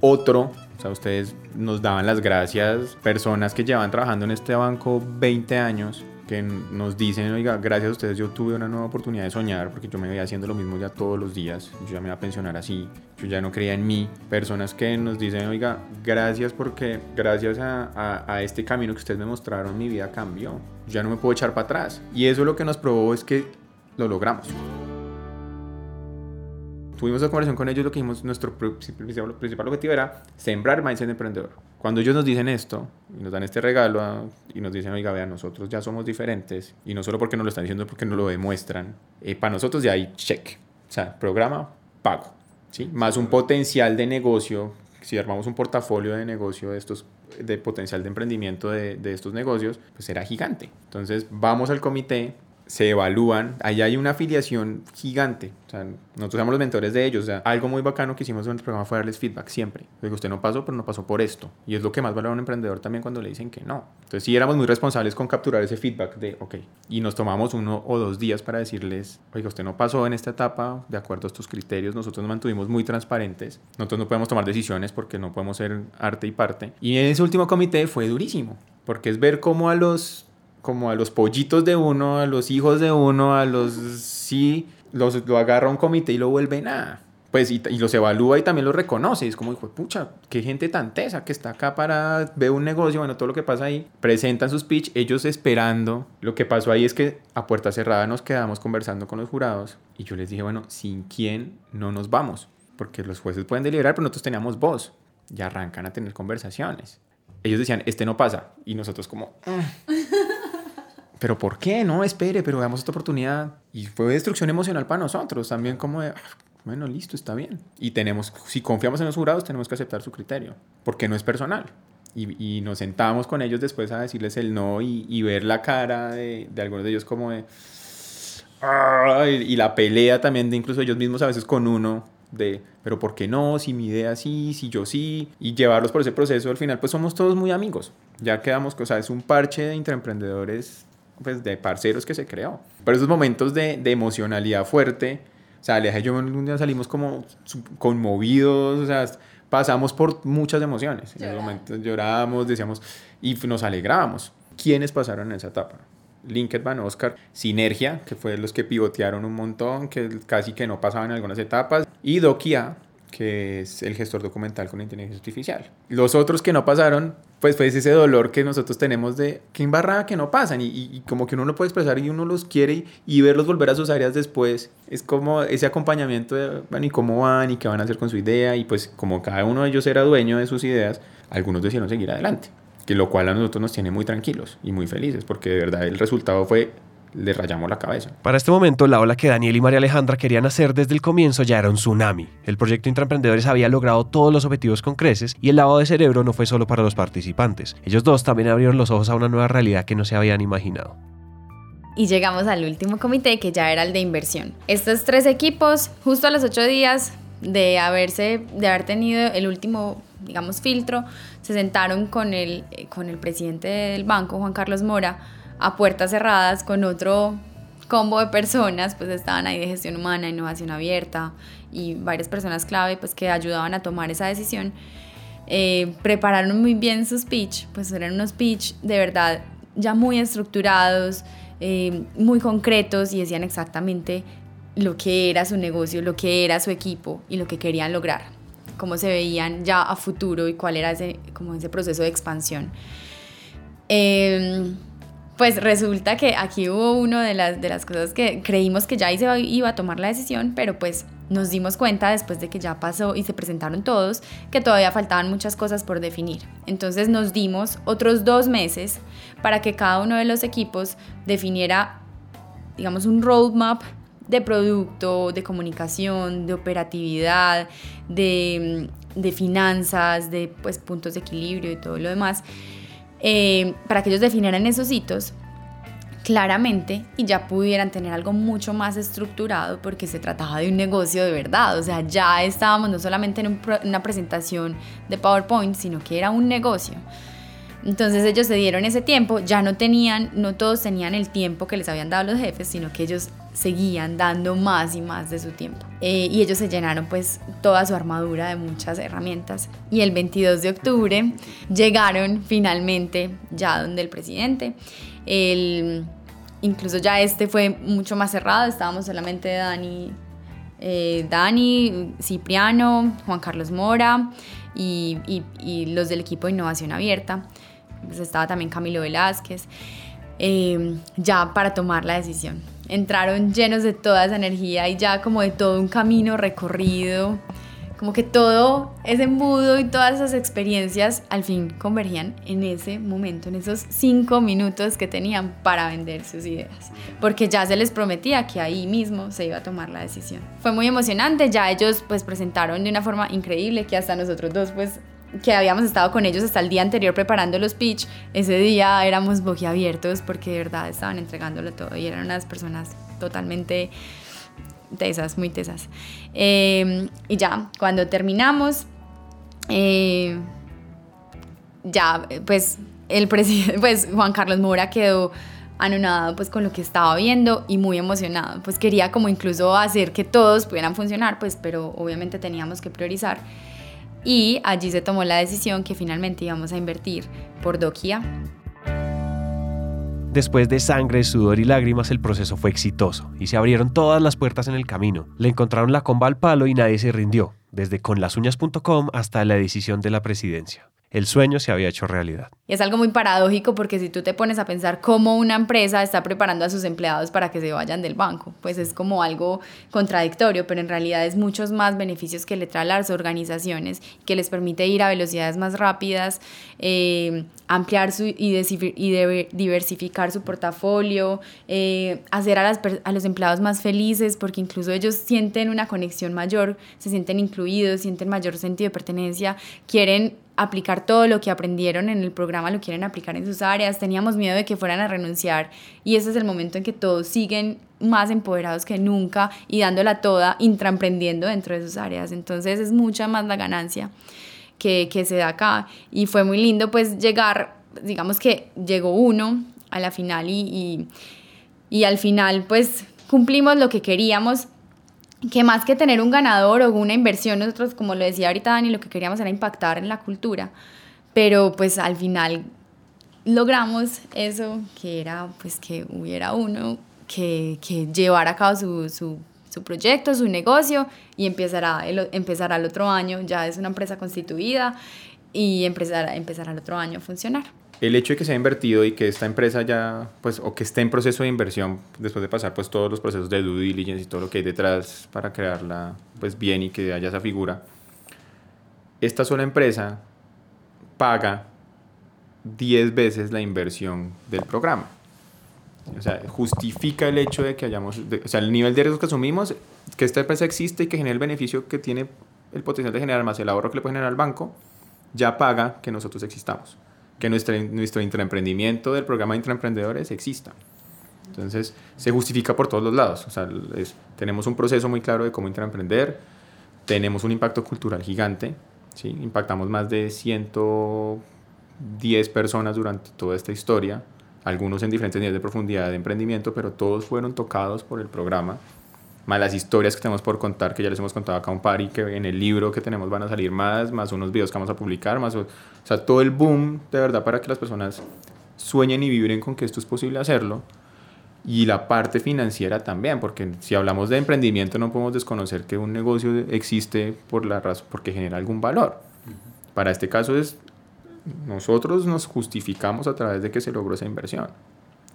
otro. O sea, ustedes nos daban las gracias, personas que llevan trabajando en este banco 20 años, que nos dicen, oiga, gracias a ustedes yo tuve una nueva oportunidad de soñar, porque yo me veía haciendo lo mismo ya todos los días, yo ya me iba a pensionar así, yo ya no creía en mí. Personas que nos dicen, oiga, gracias porque gracias a, a, este camino que ustedes me mostraron, mi vida cambió, ya no me puedo echar para atrás. Y eso lo que nos probó es que lo logramos tuvimos la conversación con ellos, lo que dijimos, nuestro principal, principal objetivo era sembrar mindset emprendedor. Cuando ellos nos dicen esto, y nos dan este regalo, ah, y nos dicen, oiga, vean, nosotros ya somos diferentes, y no solo porque nos lo están diciendo, porque nos lo demuestran, eh, para nosotros ya hay check. O sea, programa, pago. ¿sí? Más un potencial de negocio, si armamos un portafolio de negocio de estos de potencial de emprendimiento de, de estos negocios, pues era gigante. Entonces vamos al comité, se evalúan, ahí hay una afiliación gigante, o sea, nosotros somos los mentores de ellos, o algo muy bacano que hicimos durante el programa fue darles feedback siempre, que usted no pasó, pero no pasó por esto, y es lo que más valora un emprendedor también cuando le dicen que no. Entonces sí éramos muy responsables con capturar ese feedback de, ok, y nos tomamos uno o dos días para decirles, oiga, usted no pasó en esta etapa de acuerdo a estos criterios, nosotros nos mantuvimos muy transparentes, nosotros no podemos tomar decisiones porque no podemos ser arte y parte, y en ese último comité fue durísimo, porque es ver cómo a los como a los pollitos de uno, a los hijos de uno, a los sí, los, lo agarra un comité y lo vuelve nada. Pues y, y, los evalúa y también los reconoce. Es como, hijo, pucha, qué gente tan tesa que está acá para ver un negocio, bueno, todo lo que pasa ahí. Presentan sus pitch, ellos esperando. Lo que pasó ahí es que a puerta cerrada nos quedamos conversando con los jurados y yo les dije, bueno, sin quién no nos vamos, porque los jueces pueden deliberar, pero nosotros teníamos voz. Y arrancan a tener conversaciones. Ellos decían, este no pasa. Y nosotros como... Mm" pero ¿por qué? No, espere, pero veamos esta oportunidad. Y fue destrucción emocional para nosotros, también como de, ah, bueno, listo, está bien. Y tenemos, si confiamos en los jurados, tenemos que aceptar su criterio, porque no es personal. Y, y nos sentamos con ellos después a decirles el no y, y ver la cara de, de, algunos de ellos como de... Ah", y, y, la pelea también de incluso ellos mismos a veces con uno de, pero ¿por qué no? Si mi idea sí, si yo sí, y llevarlos por ese proceso, al final pues somos todos muy amigos. Ya quedamos, o sea, es un parche de intraemprendedores pues, de parceros que se creó. Pero esos momentos de, de emocionalidad fuerte, o sea, Aleja y yo un día salimos como conmovidos, o sea, pasamos por muchas emociones. En esos momentos llorábamos, decíamos, y nos alegrábamos. ¿Quiénes pasaron en esa etapa? Van Oscar, Sinergia, que fue los que pivotearon un montón, que casi que no pasaban en algunas etapas, y Dokia, que es el gestor documental con inteligencia artificial. Los otros que no pasaron, pues fue ese dolor que nosotros tenemos de que embarrada que no pasan y, y, como que uno lo puede expresar y uno los quiere y, y, verlos volver a sus áreas después. Es como ese acompañamiento de, bueno, y cómo van y qué van a hacer con su idea y pues como cada uno de ellos era dueño de sus ideas, algunos decidieron seguir adelante. Que lo cual a nosotros nos tiene muy tranquilos y muy felices porque de verdad el resultado fue le rayamos la cabeza. Para este momento, la ola que Daniel y María Alejandra querían hacer desde el comienzo ya era un tsunami. El proyecto Intraemprendedores había logrado todos los objetivos con creces y el lavado de cerebro no fue solo para los participantes. Ellos dos también abrieron los ojos a una nueva realidad que no se habían imaginado. Y llegamos al último comité que ya era el de inversión. Estos tres equipos, justo a los ocho días de haberse, de haber tenido el último digamos filtro, se sentaron con el, con el presidente del banco, Juan Carlos Mora, a puertas cerradas con otro combo de personas, pues estaban ahí de gestión humana, innovación abierta y varias personas clave pues que ayudaban a tomar esa decisión. Eh, prepararon muy bien su speech, pues eran unos speech de verdad ya muy estructurados, eh, muy concretos y decían exactamente lo que era su negocio, lo que era su equipo y lo que querían lograr, cómo se veían ya a futuro y cuál era ese, como ese proceso de expansión. Eh, pues resulta que aquí hubo una de las, de las cosas que creímos que ya se iba a tomar la decisión, pero pues nos dimos cuenta después de que ya pasó y se presentaron todos que todavía faltaban muchas cosas por definir. Entonces nos dimos otros dos meses para que cada uno de los equipos definiera, digamos, un roadmap de producto, de comunicación, de operatividad, de, de finanzas, de pues, puntos de equilibrio y todo lo demás eh, para que ellos definieran esos hitos claramente y ya pudieran tener algo mucho más estructurado porque se trataba de un negocio de verdad, o sea, ya estábamos no solamente en un una presentación de PowerPoint, sino que era un negocio. Entonces ellos se dieron ese tiempo, ya no tenían, no todos tenían el tiempo que les habían dado los jefes, sino que ellos seguían dando más y más de su tiempo. Eh, y ellos se llenaron pues toda su armadura de muchas herramientas. Y el 22 de octubre llegaron finalmente ya donde el presidente. El, incluso ya este fue mucho más cerrado, estábamos solamente Dani, eh, Dani, Cipriano, Juan Carlos Mora y, y, los del equipo de innovación abierta. Pues estaba también Camilo Velázquez, eh, ya para tomar la decisión entraron llenos de toda esa energía y ya como de todo un camino recorrido, como que todo ese embudo y todas esas experiencias al fin convergían en ese momento, en esos cinco minutos que tenían para vender sus ideas, porque ya se les prometía que ahí mismo se iba a tomar la decisión. Fue muy emocionante, ya ellos pues presentaron de una forma increíble que hasta nosotros dos pues que habíamos estado con ellos hasta el día anterior preparando los pitch, ese día éramos boquiabiertos porque de verdad estaban entregándolo todo y eran unas personas totalmente tesas, muy tesas. Em, y ya, cuando terminamos, eh, ya, pues el pues Juan Carlos Mora quedó anonadado pues con lo que estaba viendo y muy emocionado, pues quería como incluso hacer que todos pudieran funcionar, pues pero obviamente teníamos que priorizar y allí se tomó la decisión que finalmente íbamos a invertir por Dokia. Después de sangre, sudor y lágrimas, el proceso fue exitoso y se abrieron todas las puertas en el camino. Le encontraron la comba al palo y nadie se rindió, desde conlasuñas.com hasta la decisión de la presidencia el sueño se había hecho realidad. Es algo muy paradójico porque si tú te pones a pensar cómo una empresa está preparando a sus empleados para que se vayan del banco, pues es como algo contradictorio, pero en realidad es muchos más beneficios que le trae a las organizaciones, que les permite ir a velocidades más rápidas, eh, ampliar su, y, diversificar su portafolio, eh, hacer a, las, a los empleados más felices porque incluso ellos sienten una conexión mayor, se sienten incluidos, sienten mayor sentido de pertenencia, quieren aplicar todo lo que aprendieron en el programa, lo quieren aplicar en sus áreas, teníamos miedo de que fueran a renunciar y ese es el momento en que todos siguen más empoderados que nunca y dándola toda, intraemprendiendo dentro de sus áreas. Entonces es mucha más la ganancia que, se da acá. Y fue muy lindo pues llegar, digamos que llegó uno a la final y, y, al final pues cumplimos lo que queríamos. Que más que tener un ganador o una inversión, nosotros, como lo decía ahorita Dani, lo que queríamos era impactar en la cultura, pero pues al final logramos eso, que era pues que hubiera uno que, que llevara a cabo su, su, proyecto, su negocio y empezará el, empezará el otro año, ya es una empresa constituida y empezará, empezará el otro año a funcionar el hecho de que se haya invertido y que esta empresa ya, pues, o que esté en proceso de inversión, después de pasar, pues, todos los procesos de due diligence y todo lo que hay detrás para crearla, pues, bien y que haya esa figura, esta sola empresa paga 10 veces la inversión del programa. O sea, justifica el hecho de que hayamos, o sea, el nivel de riesgo que asumimos, que esta empresa existe y que genera el beneficio que tiene el potencial de generar más el ahorro que le puede generar al banco, ya paga que nosotros existamos que nuestro, nuestro intraemprendimiento del programa de intraemprendedores exista. Entonces, se justifica por todos los lados. O sea, tenemos un proceso muy claro de cómo intraemprender, tenemos un impacto cultural gigante, ¿sí? impactamos más de 110 personas durante toda esta historia, algunos en diferentes niveles de profundidad de emprendimiento, pero todos fueron tocados por el programa más las historias que tenemos por contar, que ya les hemos contado acá un par y que en el libro que tenemos van a salir más, más unos videos que vamos a publicar, más, o sea, todo el boom de verdad para que las personas sueñen y vibren con que esto es posible hacerlo. Y la parte financiera también, porque si hablamos de emprendimiento no podemos desconocer que un negocio existe por la razón, porque genera algún valor. Para este caso es, nosotros nos justificamos a través de que se logró esa inversión.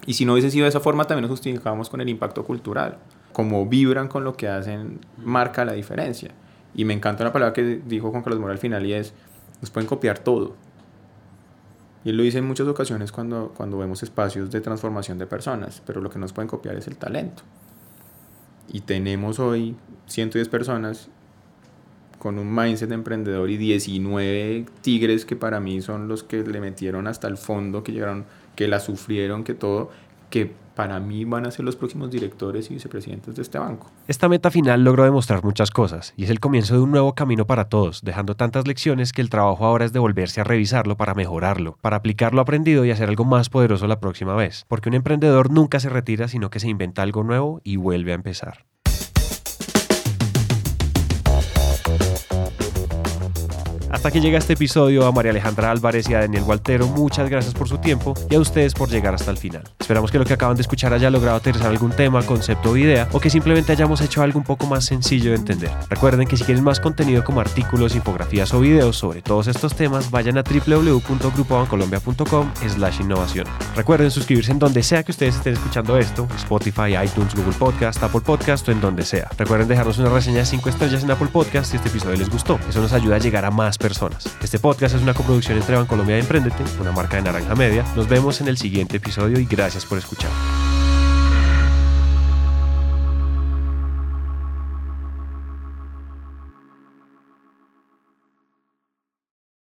Y si no hubiese sido de esa forma, también nos justificamos con el impacto cultural como vibran con lo que hacen, marca la diferencia. Y me encanta una palabra que dijo Juan Carlos Mora al final y es, nos pueden copiar todo. Y él lo dice en muchas ocasiones cuando, cuando vemos espacios de transformación de personas, pero lo que nos pueden copiar es el talento. Y tenemos hoy 110 personas con un mindset de emprendedor y 19 tigres que para mí son los que le metieron hasta el fondo, que llegaron, que la sufrieron, que todo, que para mí van a ser los próximos directores y vicepresidentes de este banco. Esta meta final logró demostrar muchas cosas y es el comienzo de un nuevo camino para todos, dejando tantas lecciones que el trabajo ahora es de volverse a revisarlo para mejorarlo, para aplicar lo aprendido y hacer algo más poderoso la próxima vez, porque un emprendedor nunca se retira, sino que se inventa algo nuevo y vuelve a empezar. Hasta que llega este episodio, a María Alejandra Álvarez y a Daniel Gualtero, muchas gracias por su tiempo y a ustedes por llegar hasta el final. Esperamos que lo que acaban de escuchar haya logrado aterrizar algún tema, concepto o idea, o que simplemente hayamos hecho algo un poco más sencillo de entender. Recuerden que si quieren más contenido como artículos, infografías o videos sobre todos estos temas, vayan a www.grupobancolombia.com slash innovación. Recuerden suscribirse en donde sea que ustedes estén escuchando esto, Spotify, iTunes, Google Podcast, Apple Podcast o en donde sea. Recuerden dejarnos una reseña de 5 estrellas en Apple Podcast si este episodio les gustó. Eso nos ayuda a llegar a más Este podcast es una coproducción entre Bancolombia y Emprendete, una marca de Naranja Media. Nos vemos en el siguiente episodio y gracias por escuchar.